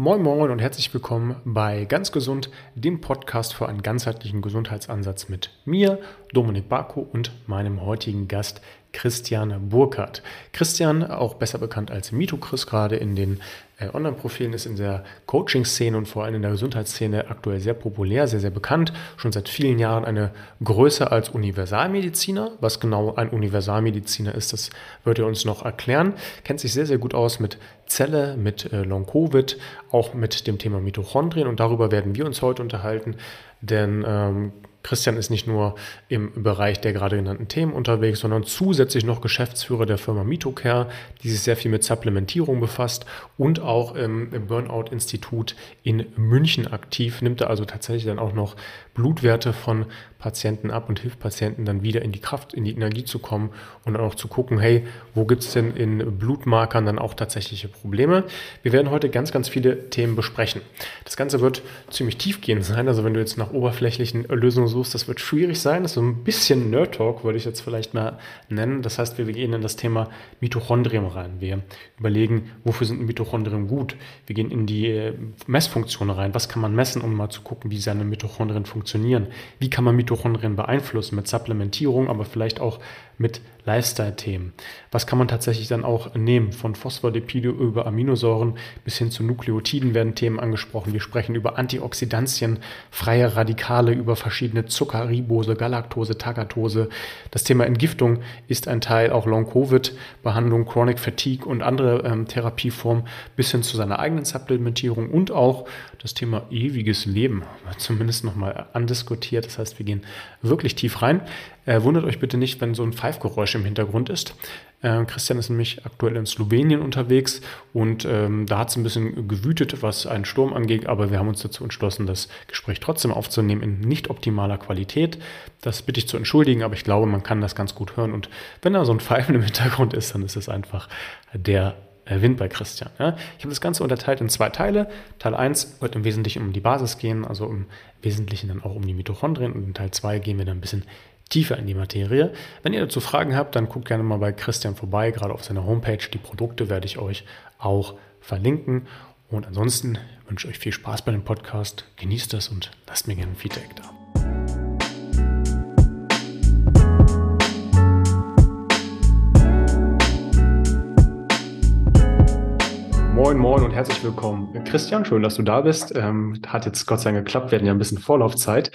Moin Moin und herzlich willkommen bei Ganz Gesund, dem Podcast für einen ganzheitlichen Gesundheitsansatz mit mir, Dominik Barko und meinem heutigen Gast Christian Burkhardt. Christian, auch besser bekannt als Mito Chris, gerade in den äh, Online-Profilen, ist in der Coaching-Szene und vor allem in der Gesundheitsszene aktuell sehr populär, sehr, sehr bekannt. Schon seit vielen Jahren eine Größe als Universalmediziner. Was genau ein Universalmediziner ist, das wird er uns noch erklären. Kennt sich sehr, sehr gut aus mit Zelle, mit äh, Long-Covid, auch mit dem Thema Mitochondrien und darüber werden wir uns heute unterhalten, denn ähm, Christian ist nicht nur im Bereich der gerade genannten Themen unterwegs, sondern zusätzlich noch Geschäftsführer der Firma Mitocare, die sich sehr viel mit Supplementierung befasst und auch im Burnout-Institut in München aktiv, nimmt er also tatsächlich dann auch noch Blutwerte von Patienten ab und hilft Patienten dann wieder in die Kraft, in die Energie zu kommen und auch zu gucken, hey, wo gibt es denn in Blutmarkern dann auch tatsächliche Probleme? Wir werden heute ganz, ganz viele Themen besprechen. Das Ganze wird ziemlich tiefgehend sein, also wenn du jetzt nach oberflächlichen Lösungen suchst, das wird schwierig sein. Das ist so ein bisschen Nerd Talk, würde ich jetzt vielleicht mal nennen. Das heißt, wir gehen in das Thema Mitochondrien rein. Wir überlegen, wofür sind Mitochondrien gut? Wir gehen in die äh, Messfunktion rein. Was kann man messen, um mal zu gucken, wie seine Mitochondrien funktionieren? Funktionieren. Wie kann man Mitochondrien beeinflussen mit Supplementierung, aber vielleicht auch mit Lifestyle-Themen? Was kann man tatsächlich dann auch nehmen? Von Phospholipide über Aminosäuren bis hin zu Nukleotiden werden Themen angesprochen. Wir sprechen über Antioxidantien, freie Radikale, über verschiedene Zucker, Ribose, Galaktose, Tagatose. Das Thema Entgiftung ist ein Teil, auch Long-Covid-Behandlung, Chronic Fatigue und andere ähm, Therapieformen bis hin zu seiner eigenen Supplementierung und auch das Thema ewiges Leben, zumindest nochmal andiskutiert. Das heißt, wir gehen wirklich tief rein. Äh, wundert euch bitte nicht, wenn so ein Pfeifgeräusch im Hintergrund ist. Äh, Christian ist nämlich aktuell in Slowenien unterwegs und ähm, da hat es ein bisschen gewütet, was einen Sturm angeht, aber wir haben uns dazu entschlossen, das Gespräch trotzdem aufzunehmen in nicht optimaler Qualität. Das bitte ich zu entschuldigen, aber ich glaube, man kann das ganz gut hören und wenn da so ein Pfeifen im Hintergrund ist, dann ist es einfach der äh, Wind bei Christian. Ja. Ich habe das Ganze unterteilt in zwei Teile. Teil 1 wird im Wesentlichen um die Basis gehen, also im Wesentlichen dann auch um die Mitochondrien. Und in Teil 2 gehen wir dann ein bisschen tiefer in die Materie. Wenn ihr dazu Fragen habt, dann guckt gerne mal bei Christian vorbei, gerade auf seiner Homepage. Die Produkte werde ich euch auch verlinken. Und ansonsten wünsche ich euch viel Spaß bei dem Podcast. Genießt das und lasst mir gerne Feedback da. Moin, moin und herzlich willkommen. Christian, schön, dass du da bist. Ähm, hat jetzt Gott sei Dank geklappt. Wir hatten ja ein bisschen Vorlaufzeit.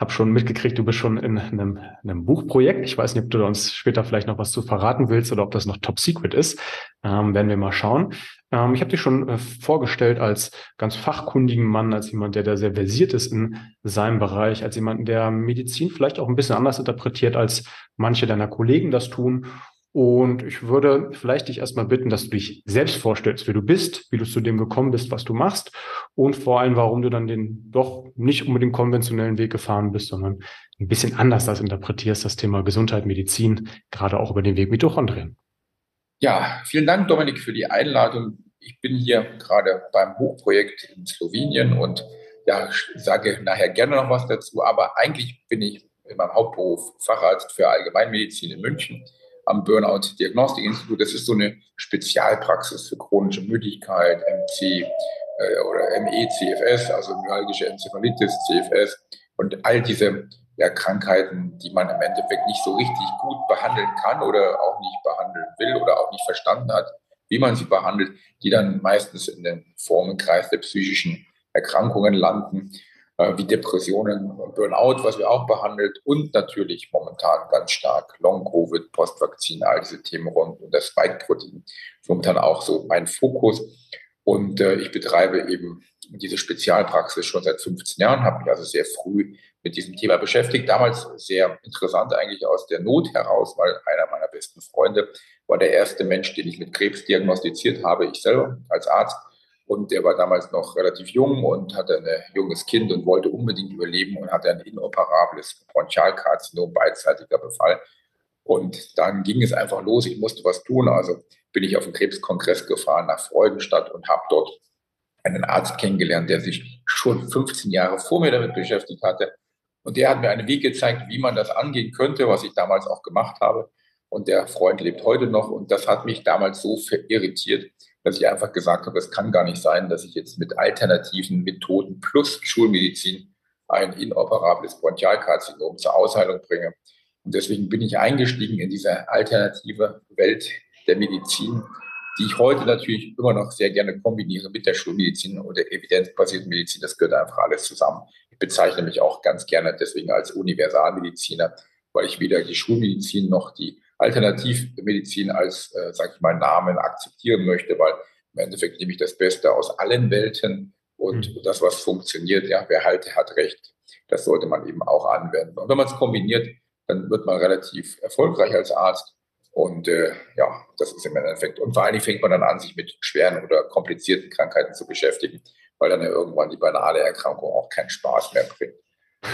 Hab schon mitgekriegt, du bist schon in einem, in einem Buchprojekt. Ich weiß nicht, ob du uns später vielleicht noch was zu verraten willst oder ob das noch Top Secret ist. Ähm, werden wir mal schauen. Ähm, ich habe dich schon äh, vorgestellt als ganz fachkundigen Mann, als jemand, der da sehr versiert ist in seinem Bereich, als jemand, der Medizin vielleicht auch ein bisschen anders interpretiert, als manche deiner Kollegen das tun und ich würde vielleicht dich erstmal bitten, dass du dich selbst vorstellst, wer du bist, wie du zu dem gekommen bist, was du machst und vor allem, warum du dann den doch nicht unbedingt konventionellen Weg gefahren bist, sondern ein bisschen anders das interpretierst, das Thema Gesundheit, Medizin, gerade auch über den Weg Mitochondrien. Ja, vielen Dank, Dominik, für die Einladung. Ich bin hier gerade beim Hochprojekt in Slowenien und ja, sage nachher gerne noch was dazu, aber eigentlich bin ich in meinem Hauptberuf Facharzt für Allgemeinmedizin in München am Burnout Diagnostik Institut. Das ist so eine Spezialpraxis für chronische Müdigkeit, MC äh, oder ME, CFS, also myalgische Enzephalitis, CFS und all diese ja, Krankheiten, die man im Endeffekt nicht so richtig gut behandeln kann oder auch nicht behandeln will oder auch nicht verstanden hat, wie man sie behandelt, die dann meistens in den Formenkreis der psychischen Erkrankungen landen. Äh, wie Depressionen Burnout, was wir auch behandelt und natürlich momentan ganz stark Long-Covid, Postvakzin, all diese Themen rund um das Spike-Protein. Momentan auch so mein Fokus. Und äh, ich betreibe eben diese Spezialpraxis schon seit 15 Jahren, habe mich also sehr früh mit diesem Thema beschäftigt. Damals sehr interessant eigentlich aus der Not heraus, weil einer meiner besten Freunde war der erste Mensch, den ich mit Krebs diagnostiziert habe, ich selber als Arzt. Und der war damals noch relativ jung und hatte ein junges Kind und wollte unbedingt überleben und hatte ein inoperables Bronchialkarzinom, beidseitiger Befall. Und dann ging es einfach los. Ich musste was tun. Also bin ich auf den Krebskongress gefahren nach Freudenstadt und habe dort einen Arzt kennengelernt, der sich schon 15 Jahre vor mir damit beschäftigt hatte. Und der hat mir einen Weg gezeigt, wie man das angehen könnte, was ich damals auch gemacht habe. Und der Freund lebt heute noch. Und das hat mich damals so verirritiert, dass ich einfach gesagt habe, es kann gar nicht sein, dass ich jetzt mit alternativen Methoden plus Schulmedizin ein inoperables Bronchialkarzinom zur Ausheilung bringe. Und deswegen bin ich eingestiegen in diese alternative Welt der Medizin, die ich heute natürlich immer noch sehr gerne kombiniere mit der Schulmedizin oder evidenzbasierten Medizin. Das gehört einfach alles zusammen. Ich bezeichne mich auch ganz gerne deswegen als Universalmediziner, weil ich weder die Schulmedizin noch die Alternativmedizin als, äh, sage ich mal, Namen akzeptieren möchte, weil im Endeffekt nehme ich das Beste aus allen Welten und mhm. das, was funktioniert, ja, wer halt hat recht, das sollte man eben auch anwenden. Und wenn man es kombiniert, dann wird man relativ erfolgreich als Arzt. Und äh, ja, das ist im Endeffekt. Und vor allen Dingen fängt man dann an, sich mit schweren oder komplizierten Krankheiten zu beschäftigen, weil dann ja irgendwann die banale Erkrankung auch keinen Spaß mehr bringt.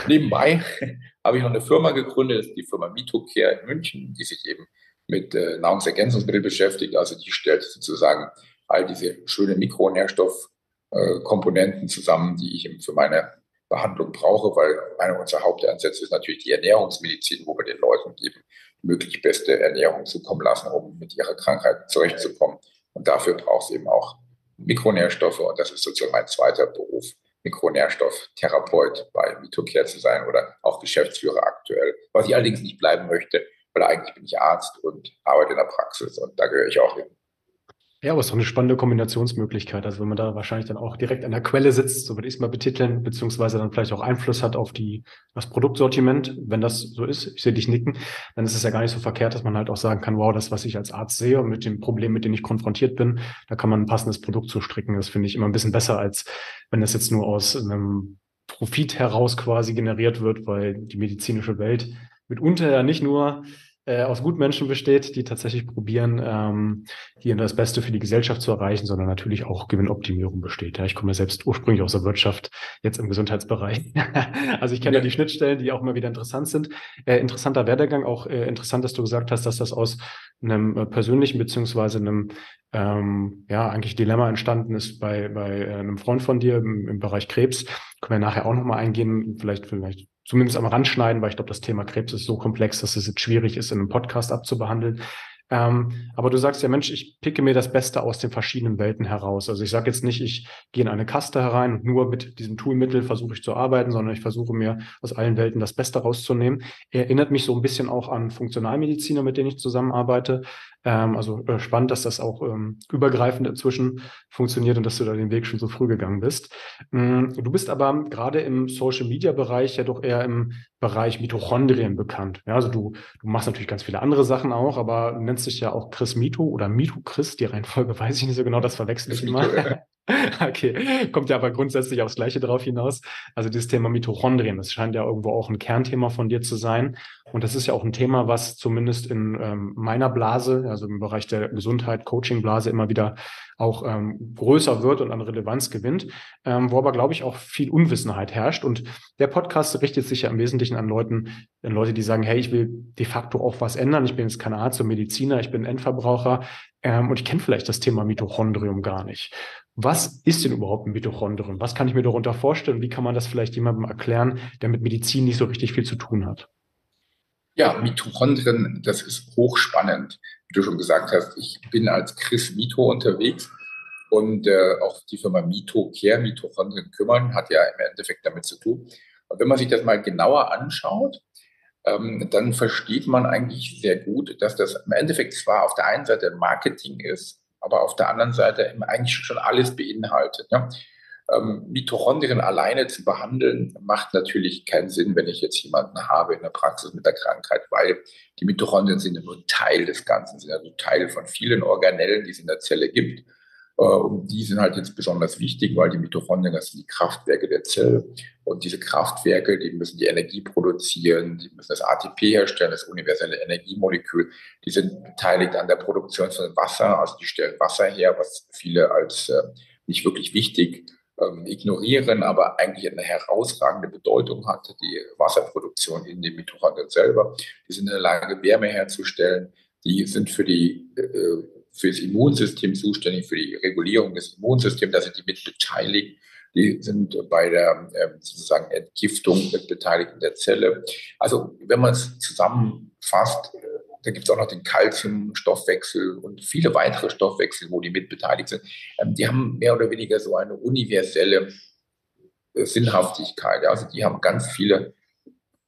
Nebenbei habe ich noch eine Firma gegründet, die Firma Mitocare in München, die sich eben mit äh, Nahrungsergänzungsmitteln beschäftigt. Also die stellt sozusagen all diese schönen Mikronährstoffkomponenten äh, zusammen, die ich eben für meine Behandlung brauche, weil einer unserer Hauptansätze ist natürlich die Ernährungsmedizin, wo wir den Leuten eben möglich beste Ernährung zukommen lassen, um mit ihrer Krankheit zurechtzukommen. Und dafür braucht es eben auch Mikronährstoffe und das ist sozusagen mein zweiter Beruf, Mikronährstofftherapeut bei Mitocare zu sein oder auch Geschäftsführer aktuell, was ich allerdings nicht bleiben möchte, weil eigentlich bin ich Arzt und arbeite in der Praxis und da gehöre ich auch hin. Ja, aber es ist doch eine spannende Kombinationsmöglichkeit. Also wenn man da wahrscheinlich dann auch direkt an der Quelle sitzt, so würde ich es mal betiteln, beziehungsweise dann vielleicht auch Einfluss hat auf die, das Produktsortiment, wenn das so ist, ich sehe dich nicken, dann ist es ja gar nicht so verkehrt, dass man halt auch sagen kann, wow, das, was ich als Arzt sehe und mit dem Problem, mit dem ich konfrontiert bin, da kann man ein passendes Produkt zu stricken. Das finde ich immer ein bisschen besser, als wenn das jetzt nur aus einem Profit heraus quasi generiert wird, weil die medizinische Welt mitunter ja nicht nur äh, aus Gutmenschen besteht, die tatsächlich probieren, ähm, hier das Beste für die Gesellschaft zu erreichen, sondern natürlich auch Gewinnoptimierung besteht. Ja, ich komme ja selbst ursprünglich aus der Wirtschaft, jetzt im Gesundheitsbereich. also ich kenne ja. ja. die Schnittstellen, die auch immer wieder interessant sind. Äh, interessanter Werdegang, auch äh, interessant, dass du gesagt hast, dass das aus einem äh, persönlichen beziehungsweise einem ähm, ja eigentlich Dilemma entstanden ist bei bei äh, einem Freund von dir im, im Bereich Krebs. Können wir nachher auch nochmal eingehen, vielleicht vielleicht zumindest am Rand schneiden, weil ich glaube, das Thema Krebs ist so komplex, dass es jetzt schwierig ist, in einem Podcast abzubehandeln. Ähm, aber du sagst ja, Mensch, ich picke mir das Beste aus den verschiedenen Welten heraus. Also ich sage jetzt nicht, ich gehe in eine Kaste herein und nur mit diesem Toolmittel versuche ich zu arbeiten, sondern ich versuche mir aus allen Welten das Beste rauszunehmen. Erinnert mich so ein bisschen auch an Funktionalmediziner, mit denen ich zusammenarbeite. Ähm, also äh, spannend, dass das auch ähm, übergreifend inzwischen funktioniert und dass du da den Weg schon so früh gegangen bist. Ähm, du bist aber gerade im Social-Media-Bereich ja doch eher im Bereich Mitochondrien bekannt. Ja, also du, du machst natürlich ganz viele andere Sachen auch, aber nennst dich ja auch Chris Mito oder Mito Chris. Die Reihenfolge weiß ich nicht so genau, das verwechsel ich immer. Okay, kommt ja aber grundsätzlich aufs Gleiche drauf hinaus. Also dieses Thema Mitochondrien, das scheint ja irgendwo auch ein Kernthema von dir zu sein. Und das ist ja auch ein Thema, was zumindest in ähm, meiner Blase, also im Bereich der Gesundheit, Coaching-Blase immer wieder auch ähm, größer wird und an Relevanz gewinnt, ähm, wo aber, glaube ich, auch viel Unwissenheit herrscht. Und der Podcast richtet sich ja im Wesentlichen an Leuten, an Leute, die sagen, hey, ich will de facto auch was ändern. Ich bin jetzt kein Arzt und Mediziner, ich bin Endverbraucher ähm, und ich kenne vielleicht das Thema Mitochondrium gar nicht. Was ist denn überhaupt ein Mitochondrium? Was kann ich mir darunter vorstellen? Wie kann man das vielleicht jemandem erklären, der mit Medizin nicht so richtig viel zu tun hat? Ja, Mitochondrien, das ist hochspannend. Wie du schon gesagt hast, ich bin als Chris Mito unterwegs und äh, auch die Firma Mito Care, Mitochondrien kümmern, hat ja im Endeffekt damit zu tun. Und wenn man sich das mal genauer anschaut, ähm, dann versteht man eigentlich sehr gut, dass das im Endeffekt zwar auf der einen Seite Marketing ist, aber auf der anderen Seite eigentlich schon alles beinhaltet. Ja. Ähm, Mitochondrien alleine zu behandeln, macht natürlich keinen Sinn, wenn ich jetzt jemanden habe in der Praxis mit der Krankheit, weil die Mitochondrien sind ja nur Teil des Ganzen, sind also Teil von vielen Organellen, die es in der Zelle gibt. Äh, und die sind halt jetzt besonders wichtig, weil die Mitochondrien, das sind die Kraftwerke der Zelle. Und diese Kraftwerke, die müssen die Energie produzieren, die müssen das ATP herstellen, das universelle Energiemolekül. Die sind beteiligt an der Produktion von Wasser, also die stellen Wasser her, was viele als äh, nicht wirklich wichtig ähm, ignorieren, aber eigentlich eine herausragende Bedeutung hat, die Wasserproduktion in den Mitochondrien selber. Die sind in der Lage, Wärme herzustellen. Die sind für die äh, für das Immunsystem zuständig, für die Regulierung des Immunsystems, da sind die mit beteiligt. Die sind bei der äh, sozusagen Entgiftung mit beteiligt in der Zelle. Also wenn man es zusammenfasst, da gibt es auch noch den Calciumstoffwechsel und viele weitere Stoffwechsel, wo die mitbeteiligt sind. Ähm, die haben mehr oder weniger so eine universelle äh, Sinnhaftigkeit. Also die haben ganz viele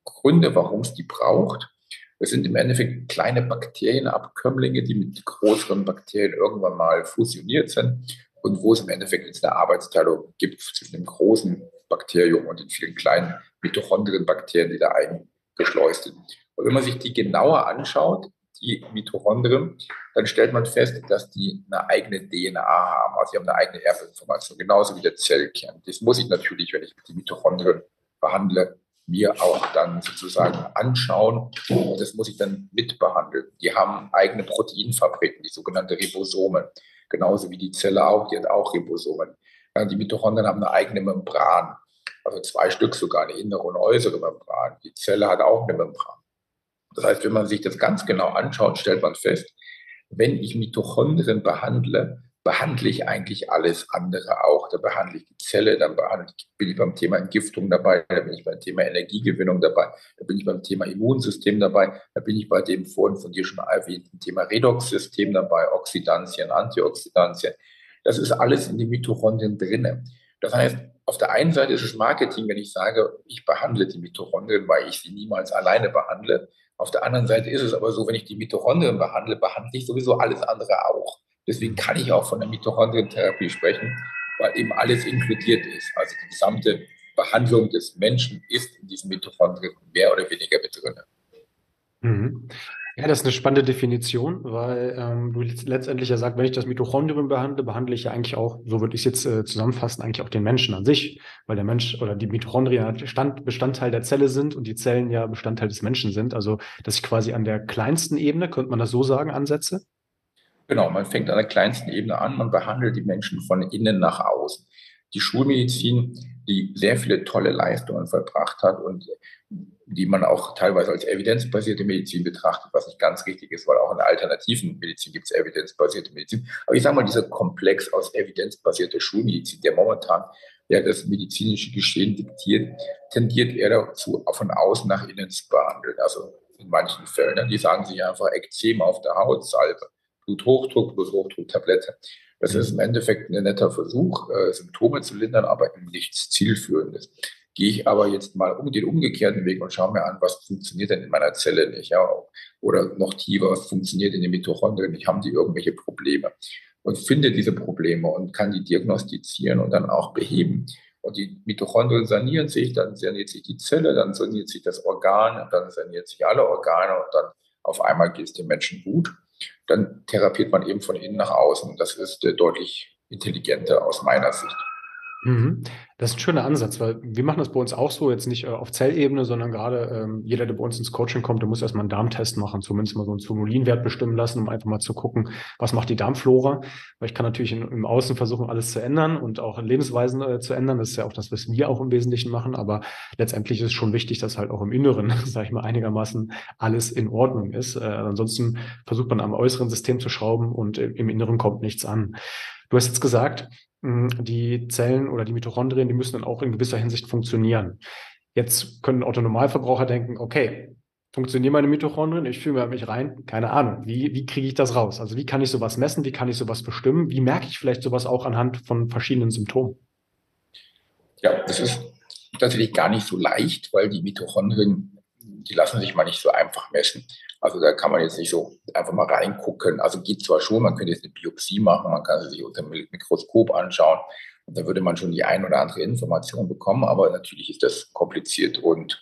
Gründe, warum es die braucht. Es sind im Endeffekt kleine Bakterienabkömmlinge, die mit größeren Bakterien irgendwann mal fusioniert sind und wo es im Endeffekt jetzt eine Arbeitsteilung gibt zwischen dem großen Bakterium und den vielen kleinen Mitochondrienbakterien, die da eingeschleust sind. Und wenn man sich die genauer anschaut, die Mitochondrien, dann stellt man fest, dass die eine eigene DNA haben. Also sie haben eine eigene Erbinformation, genauso wie der Zellkern. Das muss ich natürlich, wenn ich die Mitochondrien behandle, mir auch dann sozusagen anschauen. Und das muss ich dann mitbehandeln. Die haben eigene Proteinfabriken, die sogenannten Ribosomen. Genauso wie die Zelle auch, die hat auch Ribosomen. Die Mitochondrien haben eine eigene Membran. Also zwei Stück sogar, eine innere und äußere Membran. Die Zelle hat auch eine Membran. Das heißt, wenn man sich das ganz genau anschaut, stellt man fest, wenn ich Mitochondrien behandle, behandle ich eigentlich alles andere auch. Da behandle ich die Zelle, dann behandle, bin ich beim Thema Entgiftung dabei, da bin ich beim Thema Energiegewinnung dabei, da bin ich beim Thema Immunsystem dabei, da bin ich bei dem vorhin von dir schon erwähnten Thema Redoxsystem dabei, Oxidantien, Antioxidantien. Das ist alles in den Mitochondrien drinne. Das heißt, auf der einen Seite ist es Marketing, wenn ich sage, ich behandle die Mitochondrien, weil ich sie niemals alleine behandle. Auf der anderen Seite ist es aber so, wenn ich die Mitochondrien behandle, behandle ich sowieso alles andere auch. Deswegen kann ich auch von der Mitochondrientherapie sprechen, weil eben alles inkludiert ist. Also die gesamte Behandlung des Menschen ist in diesen Mitochondrien mehr oder weniger mit drin. Mhm. Ja, das ist eine spannende Definition, weil ähm, du letztendlich ja sagst, wenn ich das Mitochondrium behandle, behandle ich ja eigentlich auch, so würde ich es jetzt äh, zusammenfassen, eigentlich auch den Menschen an sich, weil der Mensch oder die Mitochondrien Stand, Bestandteil der Zelle sind und die Zellen ja Bestandteil des Menschen sind. Also, dass ich quasi an der kleinsten Ebene, könnte man das so sagen, ansetze? Genau, man fängt an der kleinsten Ebene an, man behandelt die Menschen von innen nach außen. Die Schulmedizin, die sehr viele tolle Leistungen vollbracht hat und die man auch teilweise als evidenzbasierte Medizin betrachtet, was nicht ganz richtig ist, weil auch in der alternativen Medizin gibt es evidenzbasierte Medizin. Aber ich sage mal, dieser Komplex aus evidenzbasierter Schulmedizin, der momentan ja das medizinische Geschehen diktiert, tendiert eher dazu, von außen nach innen zu behandeln. Also in manchen Fällen. Die sagen sich einfach Ekzem auf der Haut, Salbe, Bluthochdruck, Bluthochdruck-Tablette. Das ist im Endeffekt ein netter Versuch, äh, Symptome zu lindern, aber nichts Zielführendes. Gehe ich aber jetzt mal um den umgekehrten Weg und schaue mir an, was funktioniert denn in meiner Zelle nicht, ja, oder noch tiefer, was funktioniert in den Mitochondrien nicht, haben die irgendwelche Probleme und finde diese Probleme und kann die diagnostizieren und dann auch beheben. Und die Mitochondrien sanieren sich, dann saniert sich die Zelle, dann saniert sich das Organ, dann saniert sich alle Organe und dann auf einmal geht es dem Menschen gut. Dann therapiert man eben von innen nach außen. Das ist äh, deutlich intelligenter aus meiner Sicht. Mhm. Das ist ein schöner Ansatz, weil wir machen das bei uns auch so, jetzt nicht äh, auf Zellebene, sondern gerade ähm, jeder, der bei uns ins Coaching kommt, der muss erstmal einen Darmtest machen, zumindest mal so einen Zonulinwert bestimmen lassen, um einfach mal zu gucken, was macht die Darmflora. Weil ich kann natürlich in, im Außen versuchen, alles zu ändern und auch Lebensweisen äh, zu ändern. Das ist ja auch das, was wir auch im Wesentlichen machen. Aber letztendlich ist es schon wichtig, dass halt auch im Inneren, sage ich mal, einigermaßen alles in Ordnung ist. Äh, ansonsten versucht man am äußeren System zu schrauben und im, im Inneren kommt nichts an. Du hast jetzt gesagt, die Zellen oder die Mitochondrien, die müssen dann auch in gewisser Hinsicht funktionieren. Jetzt können Autonomalverbraucher denken, okay, funktionieren meine Mitochondrien, ich fühle mich rein, keine Ahnung, wie, wie kriege ich das raus? Also wie kann ich sowas messen, wie kann ich sowas bestimmen, wie merke ich vielleicht sowas auch anhand von verschiedenen Symptomen? Ja, das ist tatsächlich gar nicht so leicht, weil die Mitochondrien, die lassen sich mal nicht so einfach messen. Also da kann man jetzt nicht so einfach mal reingucken. Also geht zwar schon, man könnte jetzt eine Biopsie machen, man kann sie sich unter dem Mikroskop anschauen und da würde man schon die ein oder andere Information bekommen, aber natürlich ist das kompliziert und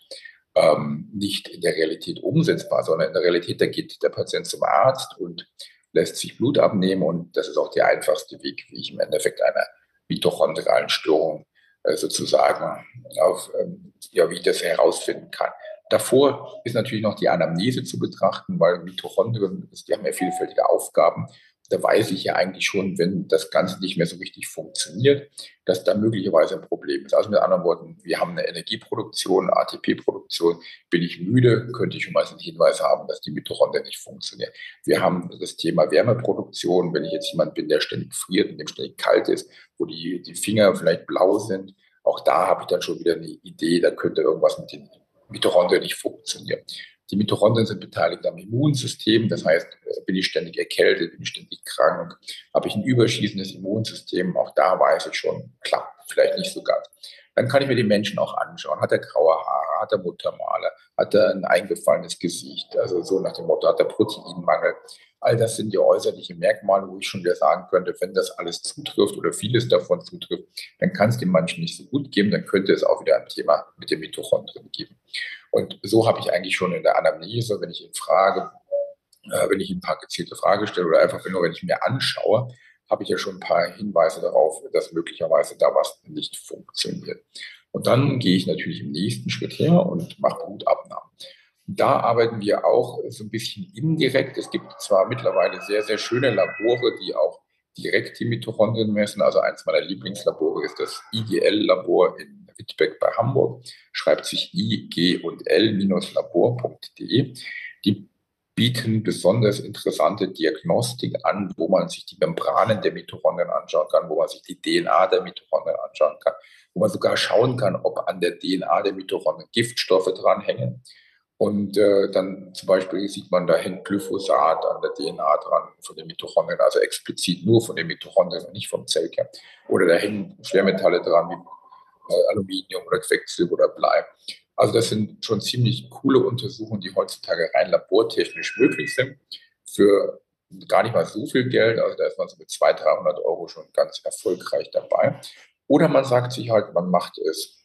ähm, nicht in der Realität umsetzbar, sondern in der Realität, da geht der Patient zum Arzt und lässt sich Blut abnehmen und das ist auch der einfachste Weg, wie ich im Endeffekt eine mitochondrialen Störung äh, sozusagen auf, ähm, ja, wie ich das herausfinden kann. Davor ist natürlich noch die Anamnese zu betrachten, weil Mitochondrien, die haben ja vielfältige Aufgaben. Da weiß ich ja eigentlich schon, wenn das Ganze nicht mehr so richtig funktioniert, dass da möglicherweise ein Problem ist. Also mit anderen Worten, wir haben eine Energieproduktion, ATP-Produktion. Bin ich müde, könnte ich schon mal einen Hinweis haben, dass die Mitochondrien nicht funktionieren. Wir haben das Thema Wärmeproduktion. Wenn ich jetzt jemand bin, der ständig friert und dem ständig kalt ist, wo die, die Finger vielleicht blau sind, auch da habe ich dann schon wieder eine Idee, da könnte irgendwas mit den Mitochondrien nicht funktionieren. Die Mitochondrien sind beteiligt am Immunsystem. Das heißt, äh, bin ich ständig erkältet, bin ich ständig krank, habe ich ein überschießendes Immunsystem. Auch da weiß ich schon, klappt vielleicht nicht so ganz. Dann kann ich mir die Menschen auch anschauen. Hat er graue Haare? Hat er Muttermale? Hat er ein eingefallenes Gesicht? Also so nach dem Motto, hat er Proteinmangel? All das sind ja äußerliche Merkmale, wo ich schon wieder sagen könnte, wenn das alles zutrifft oder vieles davon zutrifft, dann kann es dem Menschen nicht so gut geben, dann könnte es auch wieder ein Thema mit den Mitochondrien geben. Und so habe ich eigentlich schon in der Anamnese, wenn ich ihn frage, äh, wenn ich ihm ein paar gezielte Fragen stelle oder einfach nur, wenn ich mir anschaue, habe ich ja schon ein paar Hinweise darauf, dass möglicherweise da was nicht funktioniert. Und dann gehe ich natürlich im nächsten Schritt her und mache Blutabnahmen. Da arbeiten wir auch so ein bisschen indirekt. Es gibt zwar mittlerweile sehr, sehr schöne Labore, die auch direkt die Mitochondrien messen. Also eins meiner Lieblingslabore ist das IGL-Labor in Wittbeck bei Hamburg. Schreibt sich IG und L-labor.de. Die bieten besonders interessante Diagnostik an, wo man sich die Membranen der Mitochondrien anschauen kann, wo man sich die DNA der Mitochondrien anschauen kann, wo man sogar schauen kann, ob an der DNA der Mitochondrien Giftstoffe dranhängen. Und äh, dann zum Beispiel sieht man, da hängt Glyphosat an der DNA dran von den Mitochondrien, also explizit nur von den Mitochondrien, nicht vom Zellkern. Oder da hängen Schwermetalle dran, wie äh, Aluminium oder Quecksilber oder Blei. Also das sind schon ziemlich coole Untersuchungen, die heutzutage rein labortechnisch möglich sind. Für gar nicht mal so viel Geld, also da ist man so mit 200, 300 Euro schon ganz erfolgreich dabei. Oder man sagt sich halt, man macht es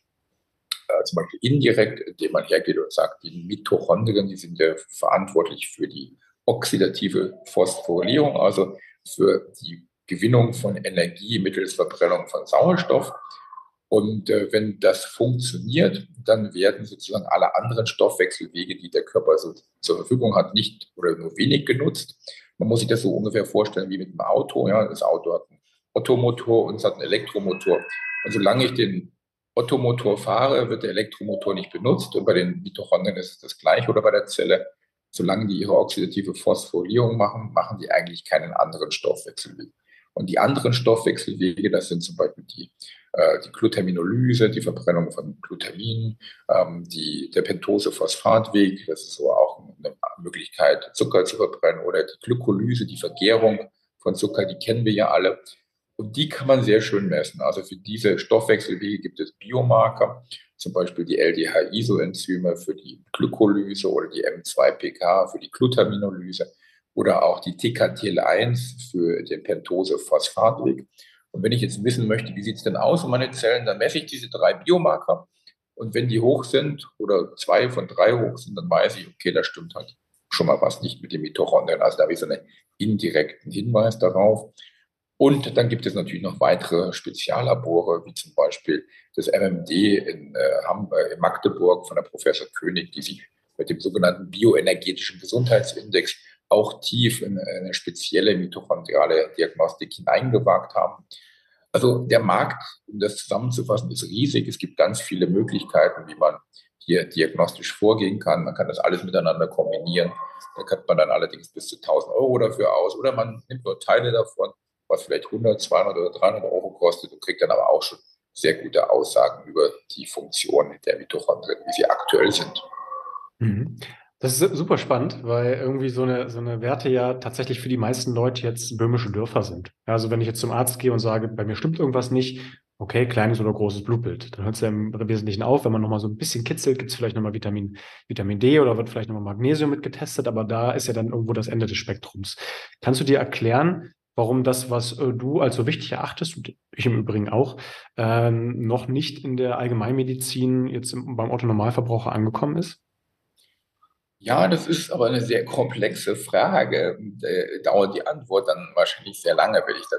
äh, zum Beispiel indirekt, indem man hergeht und sagt, die Mitochondrien, die sind ja verantwortlich für die oxidative Phosphorylierung, also für die Gewinnung von Energie mittels Verbrennung von Sauerstoff. Und äh, wenn das funktioniert, dann werden sozusagen alle anderen Stoffwechselwege, die der Körper so zur Verfügung hat, nicht oder nur wenig genutzt. Man muss sich das so ungefähr vorstellen wie mit einem Auto. Ja, das Auto hat einen Ottomotor und es hat einen Elektromotor. Und solange ich den Ottomotor fahre, wird der Elektromotor nicht benutzt. Und bei den Mitochondrien ist es das gleiche oder bei der Zelle. Solange die ihre oxidative Phosphorylierung machen, machen die eigentlich keinen anderen Stoffwechselweg. Und die anderen Stoffwechselwege, das sind zum Beispiel die, äh, die Glutaminolyse, die Verbrennung von Glutamin, ähm, die, der Pentose-Phosphatweg, das ist so auch eine Möglichkeit, Zucker zu verbrennen, oder die Glykolyse, die Vergärung von Zucker, die kennen wir ja alle. Und die kann man sehr schön messen. Also für diese Stoffwechselwege gibt es Biomarker, zum Beispiel die LDH-Isoenzyme für die Glykolyse oder die M2-PK für die Glutaminolyse oder auch die TKTL1 für den Pentose-Phosphatweg. Und wenn ich jetzt wissen möchte, wie sieht es denn aus um meine Zellen, dann messe ich diese drei Biomarker. Und wenn die hoch sind oder zwei von drei hoch sind, dann weiß ich, okay, da stimmt halt schon mal was nicht mit den Mitochondrien. Also da habe ich so einen indirekten Hinweis darauf. Und dann gibt es natürlich noch weitere Speziallabore, wie zum Beispiel das MMD in, äh, Hamburg, in Magdeburg von der Professor König, die sich mit dem sogenannten bioenergetischen Gesundheitsindex auch tief in eine spezielle mitochondriale Diagnostik hineingewagt haben. Also der Markt, um das zusammenzufassen, ist riesig. Es gibt ganz viele Möglichkeiten, wie man hier diagnostisch vorgehen kann. Man kann das alles miteinander kombinieren. Da kriegt man dann allerdings bis zu 1000 Euro dafür aus oder man nimmt nur Teile davon was vielleicht 100, 200 oder 300 Euro kostet und kriegt dann aber auch schon sehr gute Aussagen über die Funktion der Mitochondrien, wie sie aktuell sind. Mhm. Das ist super spannend, weil irgendwie so eine, so eine Werte ja tatsächlich für die meisten Leute jetzt böhmische Dörfer sind. Also wenn ich jetzt zum Arzt gehe und sage, bei mir stimmt irgendwas nicht, okay, kleines oder großes Blutbild. Dann hört es ja im Wesentlichen auf. Wenn man nochmal so ein bisschen kitzelt, gibt es vielleicht nochmal Vitamin, Vitamin D oder wird vielleicht nochmal Magnesium mitgetestet, aber da ist ja dann irgendwo das Ende des Spektrums. Kannst du dir erklären, warum das, was äh, du als so wichtig erachtest, und ich im Übrigen auch, ähm, noch nicht in der Allgemeinmedizin jetzt im, beim Otto-Normalverbraucher angekommen ist? Ja, das ist aber eine sehr komplexe Frage. Äh, dauert die Antwort dann wahrscheinlich sehr lange, wenn ich da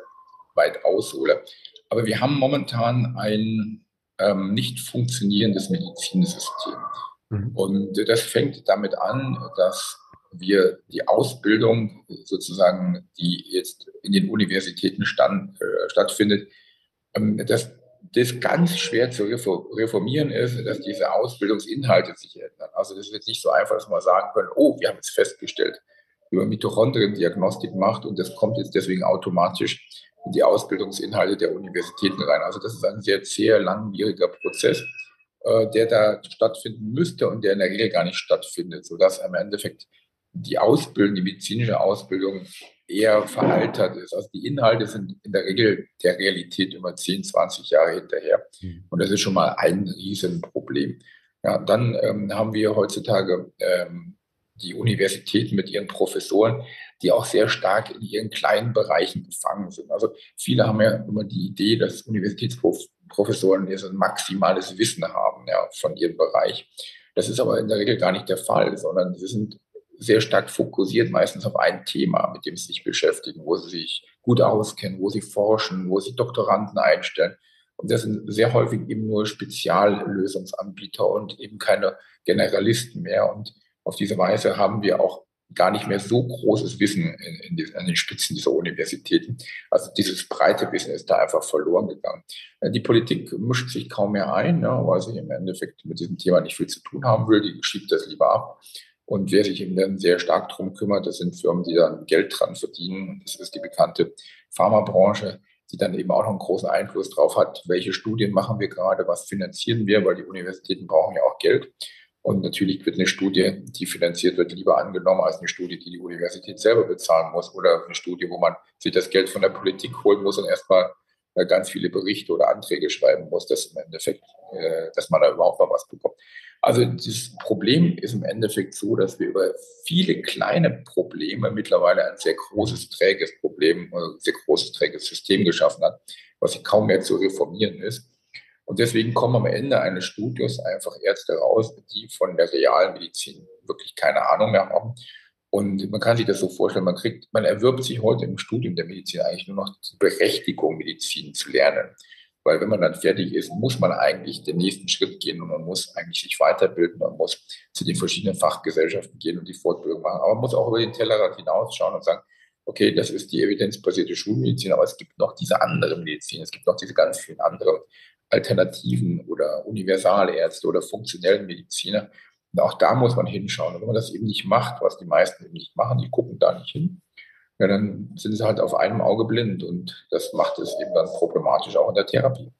weit aushole. Aber wir haben momentan ein ähm, nicht funktionierendes Medizinsystem. Mhm. Und das fängt damit an, dass wir die Ausbildung sozusagen, die jetzt in den Universitäten stand, äh, stattfindet, ähm, dass das ganz schwer zu reformieren ist, dass diese Ausbildungsinhalte sich ändern. Also das jetzt nicht so einfach, dass man sagen können, oh, wir haben jetzt festgestellt, wie man Mitochondrien-Diagnostik macht und das kommt jetzt deswegen automatisch in die Ausbildungsinhalte der Universitäten rein. Also das ist ein sehr, sehr langwieriger Prozess. äh, der da stattfinden müsste und der in der Regel gar nicht stattfindet, sodass im Endeffekt die Ausbildung, die medizinische Ausbildung eher veraltert ist. Also die Inhalte sind in der Regel der Realität immer 10, 20 Jahre hinterher. Mhm. Und das ist schon mal ein Riesenproblem. Ja, dann ähm, haben wir heutzutage ähm, die Universitäten mit ihren Professoren, die auch sehr stark in ihren kleinen Bereichen gefangen sind. Also viele haben ja immer die Idee, dass Universitätsprofessoren jetzt ein maximales Wissen haben ja, von ihrem Bereich. Das ist aber in der Regel gar nicht der Fall, sondern sie sind sehr stark fokussiert meistens auf ein Thema, mit dem sie sich beschäftigen, wo sie sich gut auskennen, wo sie forschen, wo sie Doktoranden einstellen. Und das sind sehr häufig eben nur Speziallösungsanbieter und eben keine Generalisten mehr. Und auf diese Weise haben wir auch gar nicht mehr so großes Wissen in, in die, an den Spitzen dieser Universitäten. Also dieses breite Wissen ist da einfach verloren gegangen. Äh, die Politik mischt sich kaum mehr ein, ne, weil sie im Endeffekt mit diesem Thema nicht viel zu tun haben will. Die schiebt das lieber ab. Und wer sich eben dann sehr stark darum kümmert, das sind Firmen, die dann Geld dran verdienen. Das ist die bekannte Pharmabranche, die dann eben auch noch einen großen Einfluss drauf hat, welche Studien machen wir gerade, was finanzieren wir, weil die Universitäten brauchen ja auch Geld. Und natürlich wird eine Studie, die finanziert wird, lieber angenommen als eine Studie, die die Universität selber bezahlen muss oder eine Studie, wo man sich das Geld von der Politik holen muss und erstmal ganz viele Berichte oder Anträge schreiben muss, dass im Endeffekt, äh, dass man da überhaupt mal was bekommt. Also das Problem ist im Endeffekt so, dass wir über viele kleine Probleme mittlerweile ein sehr großes, träges Problem, ein sehr großes, träges System geschaffen hat, was kaum mehr zu reformieren ist. Und deswegen kommen am Ende eines Studios einfach Ärzte raus, die von der realen Medizin wirklich keine Ahnung mehr haben. Und man kann sich das so vorstellen, man kriegt, man erwirbt sich heute im Studium der Medizin eigentlich nur noch die Berechtigung, Medizin zu lernen. Weil wenn man dann fertig ist, muss man eigentlich den nächsten Schritt gehen und man muss eigentlich sich weiterbilden, man muss zu den verschiedenen Fachgesellschaften gehen und die Fortbildung machen. Aber man muss auch über den Tellerrand hinausschauen und sagen, okay, das ist die evidenzbasierte Schulmedizin, aber es gibt noch diese andere Medizin, es gibt noch diese ganz vielen anderen Alternativen oder Universalärzte oder funktionellen Mediziner. Und auch da muss man hinschauen. Und wenn man das eben nicht macht, was die meisten eben nicht machen, die gucken da nicht hin, ja, dann sind sie halt auf einem Auge blind und das macht es eben dann problematisch auch in der Therapie.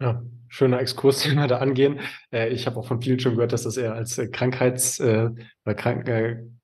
Ja, schöner Exkurs, den wir da angehen. Äh, ich habe auch von vielen schon gehört, dass das eher als äh, Krankheits- äh, oder Krank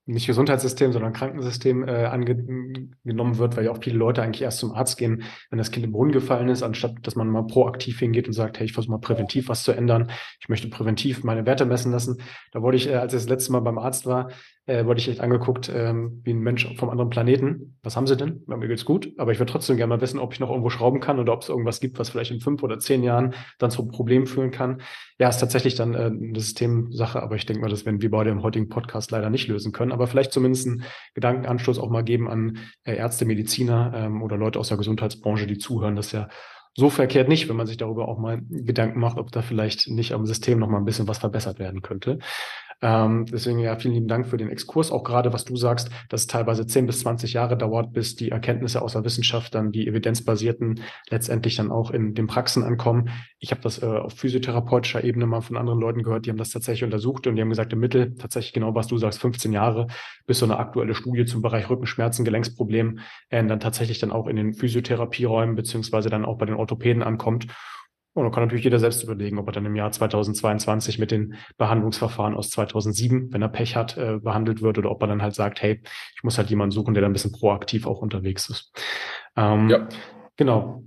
nicht Gesundheitssystem, sondern Krankensystem äh, angenommen wird, weil ja auch viele Leute eigentlich erst zum Arzt gehen, wenn das Kind im Brunnen gefallen ist, anstatt dass man mal proaktiv hingeht und sagt, hey, ich versuche mal präventiv was zu ändern. Ich möchte präventiv meine Werte messen lassen. Da wollte ich, äh, als ich das letzte Mal beim Arzt war, äh, wurde ich echt angeguckt ähm, wie ein Mensch vom anderen Planeten. Was haben Sie denn? Ja, mir geht's gut, aber ich würde trotzdem gerne mal wissen, ob ich noch irgendwo schrauben kann oder ob es irgendwas gibt, was vielleicht in fünf oder zehn Jahren dann zu Problemen führen kann. Ja, ist tatsächlich dann äh, eine Systemsache, aber ich denke mal, das werden wir beide im heutigen Podcast leider nicht lösen können. Aber vielleicht zumindest einen Gedankenanstoß auch mal geben an äh, Ärzte, Mediziner ähm, oder Leute aus der Gesundheitsbranche, die zuhören. Das ist ja so verkehrt nicht, wenn man sich darüber auch mal Gedanken macht, ob da vielleicht nicht am System noch mal ein bisschen was verbessert werden könnte. Ähm, deswegen ja, vielen lieben Dank für den Exkurs. Auch gerade, was du sagst, dass es teilweise 10 bis 20 Jahre dauert, bis die Erkenntnisse aus der Wissenschaft dann die evidenzbasierten letztendlich dann auch in den Praxen ankommen. Ich habe das äh, auf physiotherapeutischer Ebene mal von anderen Leuten gehört, die haben das tatsächlich untersucht und die haben gesagt, im Mittel tatsächlich genau, was du sagst, 15 Jahre, bis so eine aktuelle Studie zum Bereich Rückenschmerzen, Gelenksproblem äh, dann tatsächlich dann auch in den Physiotherapieräumen beziehungsweise dann auch bei den Orthopäden ankommt. Und dann kann natürlich jeder selbst überlegen, ob er dann im Jahr 2022 mit den Behandlungsverfahren aus 2007, wenn er Pech hat, äh, behandelt wird oder ob er dann halt sagt, hey, ich muss halt jemanden suchen, der dann ein bisschen proaktiv auch unterwegs ist. Ähm, ja. Genau.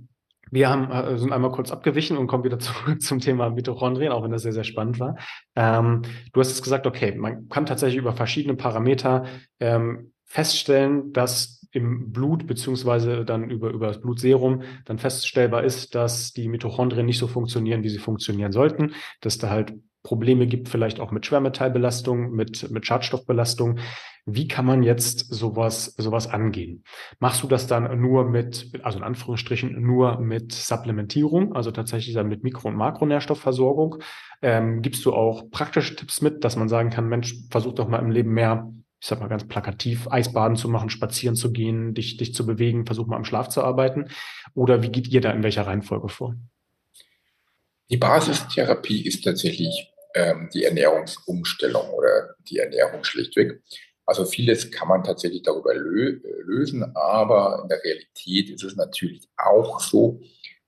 Wir haben, äh, sind einmal kurz abgewichen und kommen wieder zurück zum Thema Mitochondrien, auch wenn das sehr, sehr spannend war. Ähm, du hast jetzt gesagt, okay, man kann tatsächlich über verschiedene Parameter ähm, feststellen, dass im Blut beziehungsweise dann über, über das Blutserum dann feststellbar ist, dass die Mitochondrien nicht so funktionieren, wie sie funktionieren sollten, dass da halt Probleme gibt, vielleicht auch mit Schwermetallbelastung, mit, mit Schadstoffbelastung. Wie kann man jetzt sowas, sowas angehen? Machst du das dann nur mit, also in Anführungsstrichen, nur mit Supplementierung, also tatsächlich dann mit Mikro- und Makronährstoffversorgung? Ähm, gibst du auch praktische Tipps mit, dass man sagen kann, Mensch, versuch doch mal im Leben mehr ich sag mal ganz plakativ, Eisbaden zu machen, spazieren zu gehen, dich, dich zu bewegen, versuch mal am Schlaf zu arbeiten? Oder wie geht ihr da in welcher Reihenfolge vor? Die Basistherapie ist tatsächlich ähm, die Ernährungsumstellung oder die Ernährung schlichtweg. Also vieles kann man tatsächlich darüber lö lösen, aber in der Realität ist es natürlich auch so,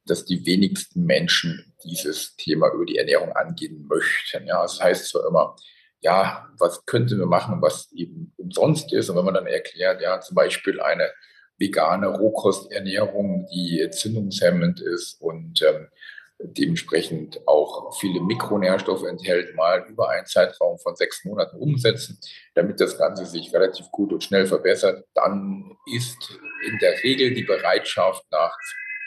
dass die wenigsten Menschen dieses Thema über die Ernährung angehen möchten. Ja, das heißt zwar immer, ja, was könnten wir machen, was eben umsonst ist? Und wenn man dann erklärt, ja, zum Beispiel eine vegane Rohkosternährung, die entzündungshemmend ist und ähm, dementsprechend auch viele Mikronährstoffe enthält, mal über einen Zeitraum von sechs Monaten umsetzen, damit das Ganze sich relativ gut und schnell verbessert, dann ist in der Regel die Bereitschaft nach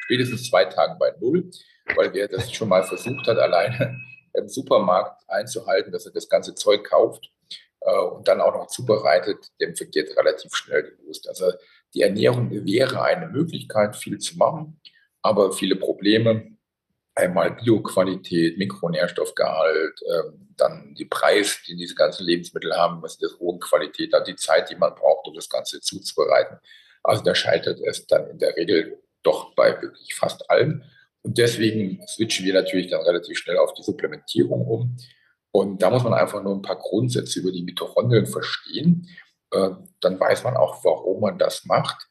spätestens zwei Tagen bei Null, weil wer das schon mal versucht hat, alleine im Supermarkt einzuhalten, dass er das ganze Zeug kauft äh, und dann auch noch zubereitet, dem vergeht relativ schnell die Lust. Also die Ernährung wäre eine Möglichkeit, viel zu machen, aber viele Probleme, einmal Bioqualität, Mikronährstoffgehalt, äh, dann die Preis, die diese ganzen Lebensmittel haben, was das hohe Qualität hat, die Zeit, die man braucht, um das Ganze zuzubereiten. Also da scheitert es dann in der Regel doch bei wirklich fast allem. Und deswegen switchen wir natürlich dann relativ schnell auf die Supplementierung um. Und da muss man einfach nur ein paar Grundsätze über die Mitochondrien verstehen. Äh, dann weiß man auch, warum man das macht.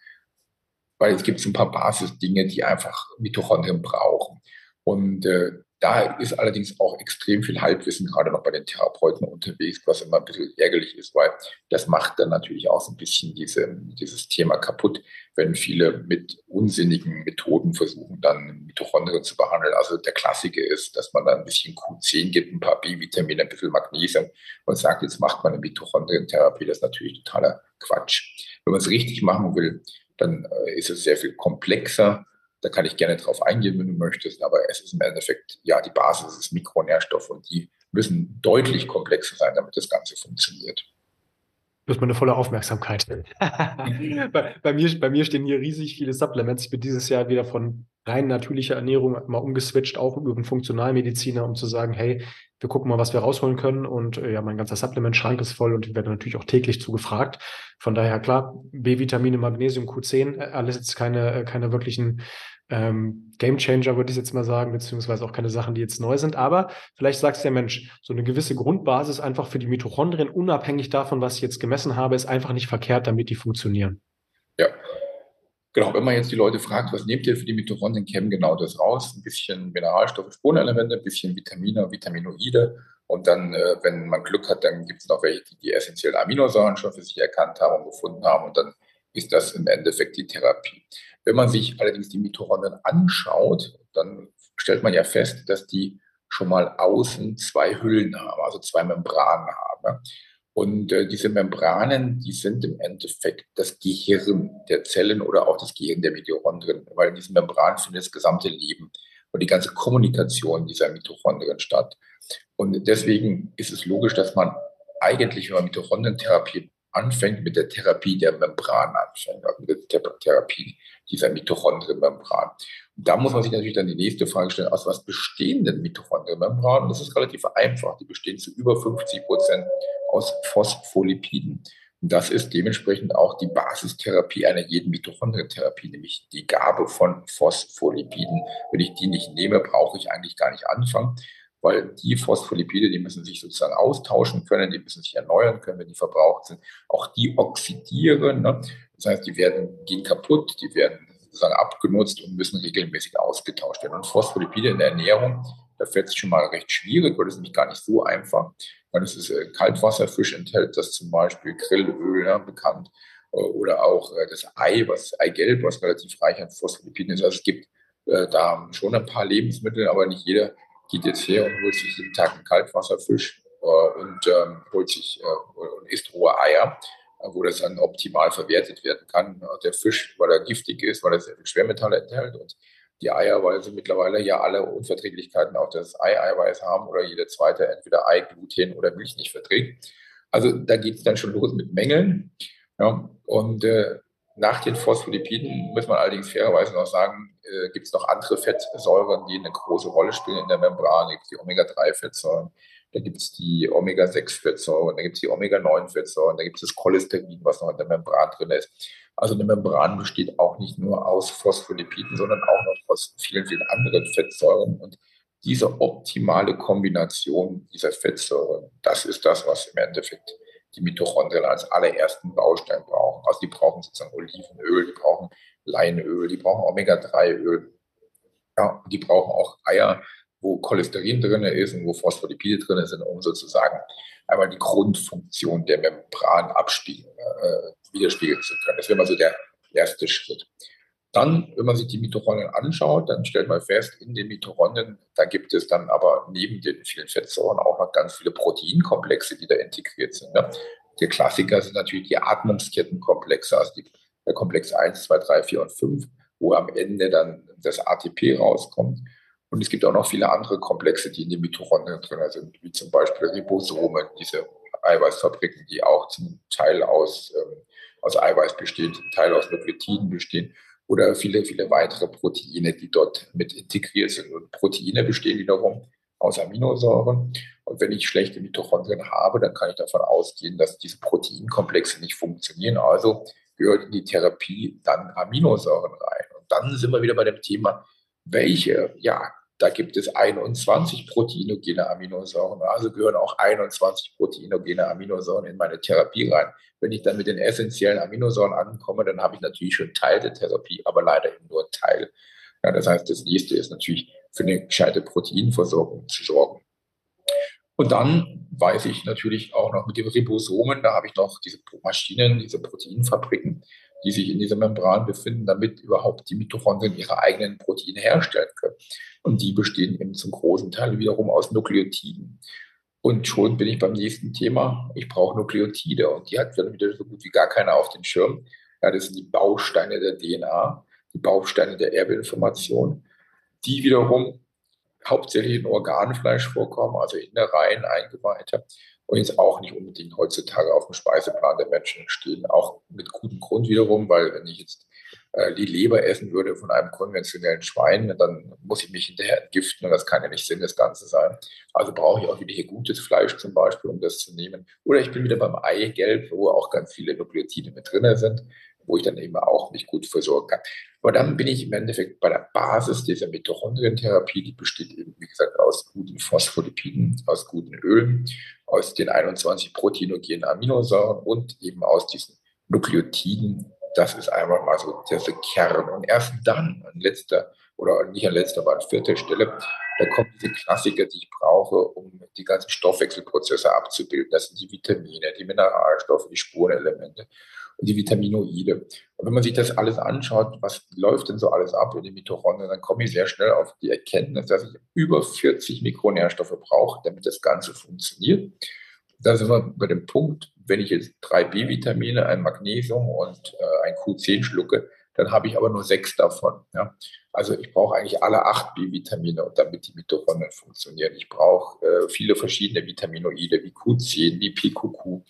Weil es gibt ein paar Basisdinge, die einfach Mitochondrien brauchen. Und äh, da ist allerdings auch extrem viel Halbwissen gerade noch bei den Therapeuten unterwegs, was immer ein bisschen ärgerlich ist, weil das macht dann natürlich auch so ein bisschen diese, dieses Thema kaputt, wenn viele mit unsinnigen Methoden versuchen, dann Mitochondrien zu behandeln. Also der Klassiker ist, dass man dann ein bisschen Q10 gibt, ein paar B-Vitamine, ein bisschen Magnesium und sagt, jetzt macht man eine Mitochondrientherapie. Das ist natürlich totaler Quatsch. Wenn man es richtig machen will, dann äh, ist es sehr viel komplexer da kann ich gerne drauf eingehen, wenn du möchtest, aber es ist im Endeffekt, ja, die Basis ist Mikronährstoff und die müssen deutlich komplexer sein, damit das Ganze funktioniert. Du hast meine volle Aufmerksamkeit. bei, bei, mir, bei mir stehen hier riesig viele Supplements. Ich bin dieses Jahr wieder von rein natürlicher Ernährung mal umgeswitcht, auch über einen Funktionalmediziner, um zu sagen, hey, wir gucken mal, was wir rausholen können. Und äh, ja, mein ganzer Supplement-Schrank ist voll und ich werde natürlich auch täglich zugefragt. Von daher klar, B-Vitamine, Magnesium, Q10, äh, alles jetzt keine, äh, keine wirklichen ähm, Game Changer, würde ich jetzt mal sagen, beziehungsweise auch keine Sachen, die jetzt neu sind. Aber vielleicht sagst du ja, Mensch, so eine gewisse Grundbasis einfach für die Mitochondrien, unabhängig davon, was ich jetzt gemessen habe, ist einfach nicht verkehrt, damit die funktionieren. Ja, Genau, wenn man jetzt die Leute fragt, was nehmt ihr für die Mitochondrien, kämen genau das raus. Ein bisschen Mineralstoffe, Spurenelemente, ein bisschen Vitamine, Vitaminoide. Und dann, äh, wenn man Glück hat, dann gibt es noch welche, die die essentiellen Aminosäuren schon für sich erkannt haben und gefunden haben. Und dann ist das im Endeffekt die Therapie. Wenn man sich allerdings die Mitochondrien anschaut, dann stellt man ja fest, dass die schon mal außen zwei Hüllen haben, also zwei Membranen haben. Und äh, diese Membranen, die sind im Endeffekt das Gehirn der Zellen oder auch das Gehirn der Mitochondrien, weil in diesen Membranen findet das gesamte Leben und die ganze Kommunikation dieser Mitochondrien statt. Und deswegen ist es logisch, dass man eigentlich, wenn man Mitochondrientherapie anfängt, mit der Therapie der Membran anfängt, also mit der Therapie dieser Mitochondrienmembran. Und da muss man sich natürlich dann die nächste Frage stellen, aus was bestehen denn Mitochondrienmembranen? Das ist relativ einfach. Die bestehen zu über 50 Prozent aus Phospholipiden. Und das ist dementsprechend auch die Basistherapie einer jeden Mitochondrientherapie, nämlich die Gabe von Phospholipiden. Wenn ich die nicht nehme, brauche ich eigentlich gar nicht anfangen weil die Phospholipide, die müssen sich sozusagen austauschen können, die müssen sich erneuern können, wenn die verbraucht sind. Auch die oxidieren. Ne? Das heißt, die werden, gehen kaputt, die werden sozusagen abgenutzt und müssen regelmäßig ausgetauscht werden. Und Phospholipide in der Ernährung, da fällt es schon mal recht schwierig, weil das ist nämlich gar nicht so einfach. Weil es ist äh, Kaltwasserfisch enthält das zum Beispiel, Grillöl ja, bekannt, äh, oder auch äh, das Ei, was Eigelb, was relativ reich an Phospholipiden ist. Also es gibt da schon ein paar Lebensmittel, aber nicht jeder geht jetzt her und holt sich jeden Tag einen Kaltwasserfisch äh, und ähm, holt sich äh, und isst rohe Eier, äh, wo das dann optimal verwertet werden kann. Der Fisch, weil er giftig ist, weil er sehr viel Schwermetalle enthält und die Eier, weil sie mittlerweile ja alle Unverträglichkeiten auf das Ei-Eiweiß haben oder jeder zweite entweder Ei, Gluten oder Milch nicht verträgt. Also da geht es dann schon los mit Mängeln. Ja, und äh, nach den Phospholipiden muss man allerdings fairerweise noch sagen, äh, gibt es noch andere Fettsäuren, die eine große Rolle spielen in der Membran. Da gibt die Omega-3-Fettsäuren, da gibt es die Omega-6-Fettsäuren, da gibt es die Omega-9-Fettsäuren, da gibt es das Cholesterin, was noch in der Membran drin ist. Also eine Membran besteht auch nicht nur aus Phospholipiden, sondern auch noch aus vielen, vielen anderen Fettsäuren. Und diese optimale Kombination dieser Fettsäuren, das ist das, was im Endeffekt die Mitochondrien als allerersten Baustein brauchen. Also die brauchen sozusagen Olivenöl, die brauchen Leinöl, die brauchen Omega-3-Öl. Ja, die brauchen auch Eier, wo Cholesterin drin ist und wo Phospholipide drin sind, um sozusagen einmal die Grundfunktion der Membran abspiegeln, äh, widerspiegeln zu können. Das wäre mal so der erste Schritt. Dann, wenn man sich die Mitochondrien anschaut, dann stellt man fest, in den Mitochondrien, da gibt es dann aber neben den vielen Fettsäuren auch noch ganz viele Proteinkomplexe, die da integriert sind. Ne? Der Klassiker sind natürlich die Atmungskettenkomplexe, also die, der Komplex 1, 2, 3, 4 und 5, wo am Ende dann das ATP rauskommt. Und es gibt auch noch viele andere Komplexe, die in den Mitochondrien drin sind, wie zum Beispiel Ribosomen, diese Eiweißfabriken, die auch zum Teil aus, ähm, aus Eiweiß bestehen, zum Teil aus Nukleotiden bestehen oder viele, viele weitere Proteine, die dort mit integriert sind. Und Proteine bestehen wiederum aus Aminosäuren. Und wenn ich schlechte Mitochondrien habe, dann kann ich davon ausgehen, dass diese Proteinkomplexe nicht funktionieren. Also gehört in die Therapie dann Aminosäuren rein. Und dann sind wir wieder bei dem Thema, welche ja, da gibt es 21 proteinogene Aminosäuren. Also gehören auch 21 proteinogene Aminosäuren in meine Therapie rein. Wenn ich dann mit den essentiellen Aminosäuren ankomme, dann habe ich natürlich schon Teil der Therapie, aber leider eben nur Teil. Ja, das heißt, das nächste ist natürlich für eine gescheite Proteinversorgung zu sorgen. Und dann weiß ich natürlich auch noch mit den Ribosomen, da habe ich noch diese Maschinen, diese Proteinfabriken, die sich in dieser Membran befinden, damit überhaupt die Mitochondrien ihre eigenen Proteine herstellen können. Und die bestehen eben zum großen Teil wiederum aus Nukleotiden. Und schon bin ich beim nächsten Thema. Ich brauche Nukleotide und die hat dann wieder so gut wie gar keiner auf den Schirm. Ja, das sind die Bausteine der DNA, die Bausteine der Erbinformation, die wiederum hauptsächlich in Organfleisch vorkommen, also in der Reihen Eingeweihte und jetzt auch nicht unbedingt heutzutage auf dem Speiseplan der Menschen stehen. Auch mit gutem Grund wiederum, weil wenn ich jetzt äh, die Leber essen würde von einem konventionellen Schwein, dann muss ich mich hinterher entgiften und das kann ja nicht Sinn des Ganzen sein. Also brauche ich auch wieder hier gutes Fleisch zum Beispiel, um das zu nehmen. Oder ich bin wieder beim Eigelb, wo auch ganz viele Nukleotide mit drin sind wo ich dann eben auch mich gut versorgen kann. Aber dann bin ich im Endeffekt bei der Basis dieser Mitochondrientherapie, die besteht eben, wie gesagt, aus guten Phospholipiden, aus guten Ölen, aus den 21 proteinogenen Aminosäuren und eben aus diesen Nukleotiden. Das ist einfach mal so der Kern. Und erst dann, an letzter, oder nicht an letzter, aber an vierter Stelle, da kommen diese Klassiker, die ich brauche, um die ganzen Stoffwechselprozesse abzubilden. Das sind die Vitamine, die Mineralstoffe, die Spurenelemente die Vitaminoide. Und wenn man sich das alles anschaut, was läuft denn so alles ab in den Mitochondrien, dann komme ich sehr schnell auf die Erkenntnis, dass ich über 40 Mikronährstoffe brauche, damit das Ganze funktioniert. Da sind wir bei dem Punkt, wenn ich jetzt drei B-Vitamine, ein Magnesium und äh, ein Q10 schlucke, dann habe ich aber nur sechs davon. Ja? Also ich brauche eigentlich alle acht B-Vitamine, damit die Mitochondrien funktionieren. Ich brauche äh, viele verschiedene Vitaminoide wie Q10, wie PQQ.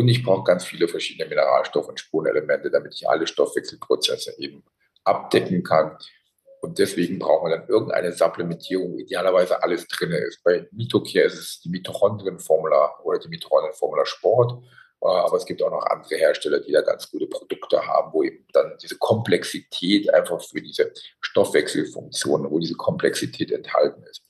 Und ich brauche ganz viele verschiedene Mineralstoffe und Spurenelemente, damit ich alle Stoffwechselprozesse eben abdecken kann. Und deswegen brauchen wir dann irgendeine Supplementierung, idealerweise alles drin ist. Bei Mitocare ist es die Mitochondrienformula oder die Mitochondrienformula Sport. Äh, aber es gibt auch noch andere Hersteller, die da ganz gute Produkte haben, wo eben dann diese Komplexität einfach für diese Stoffwechselfunktionen, wo diese Komplexität enthalten ist.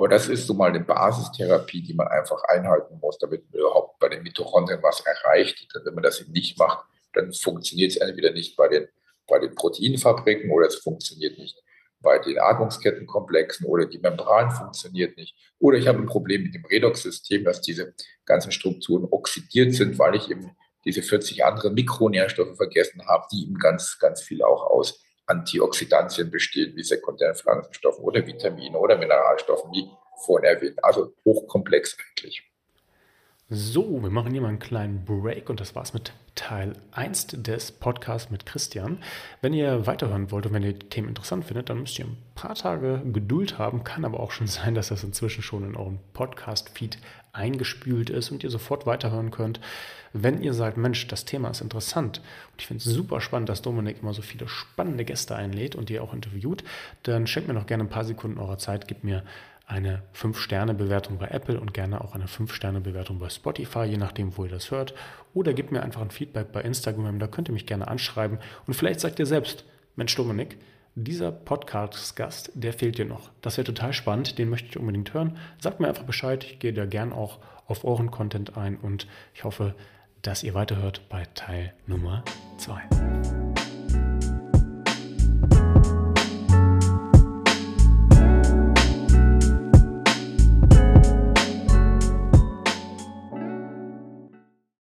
Aber das ist so mal eine Basistherapie, die man einfach einhalten muss, damit man überhaupt bei den Mitochondrien was erreicht. Denn wenn man das eben nicht macht, dann funktioniert es entweder nicht bei den, bei den Proteinfabriken oder es funktioniert nicht bei den Atmungskettenkomplexen oder die Membran funktioniert nicht. Oder ich habe ein Problem mit dem Redox-System, dass diese ganzen Strukturen oxidiert sind, weil ich eben diese 40 andere Mikronährstoffe vergessen habe, die eben ganz, ganz viel auch aus Antioxidantien bestehen, wie sekundären Pflanzenstoffen oder Vitamine oder Mineralstoffen, wie vorhin erwähnt. Also hochkomplex eigentlich. So, wir machen hier mal einen kleinen Break und das war's mit Teil 1 des Podcasts mit Christian. Wenn ihr weiterhören wollt und wenn ihr die Themen interessant findet, dann müsst ihr ein paar Tage Geduld haben. Kann aber auch schon sein, dass das inzwischen schon in eurem Podcast-Feed eingespült ist und ihr sofort weiterhören könnt. Wenn ihr sagt, Mensch, das Thema ist interessant und ich finde es super spannend, dass Dominik immer so viele spannende Gäste einlädt und die auch interviewt, dann schenkt mir noch gerne ein paar Sekunden eurer Zeit, gebt mir eine 5-Sterne-Bewertung bei Apple und gerne auch eine 5-Sterne-Bewertung bei Spotify, je nachdem, wo ihr das hört. Oder gebt mir einfach ein Feedback bei Instagram, da könnt ihr mich gerne anschreiben. Und vielleicht sagt ihr selbst, Mensch Dominik, dieser Podcast-Gast, der fehlt dir noch. Das wäre total spannend, den möchte ich unbedingt hören. Sagt mir einfach Bescheid, ich gehe da gern auch auf euren Content ein und ich hoffe, dass ihr weiterhört bei Teil Nummer 2.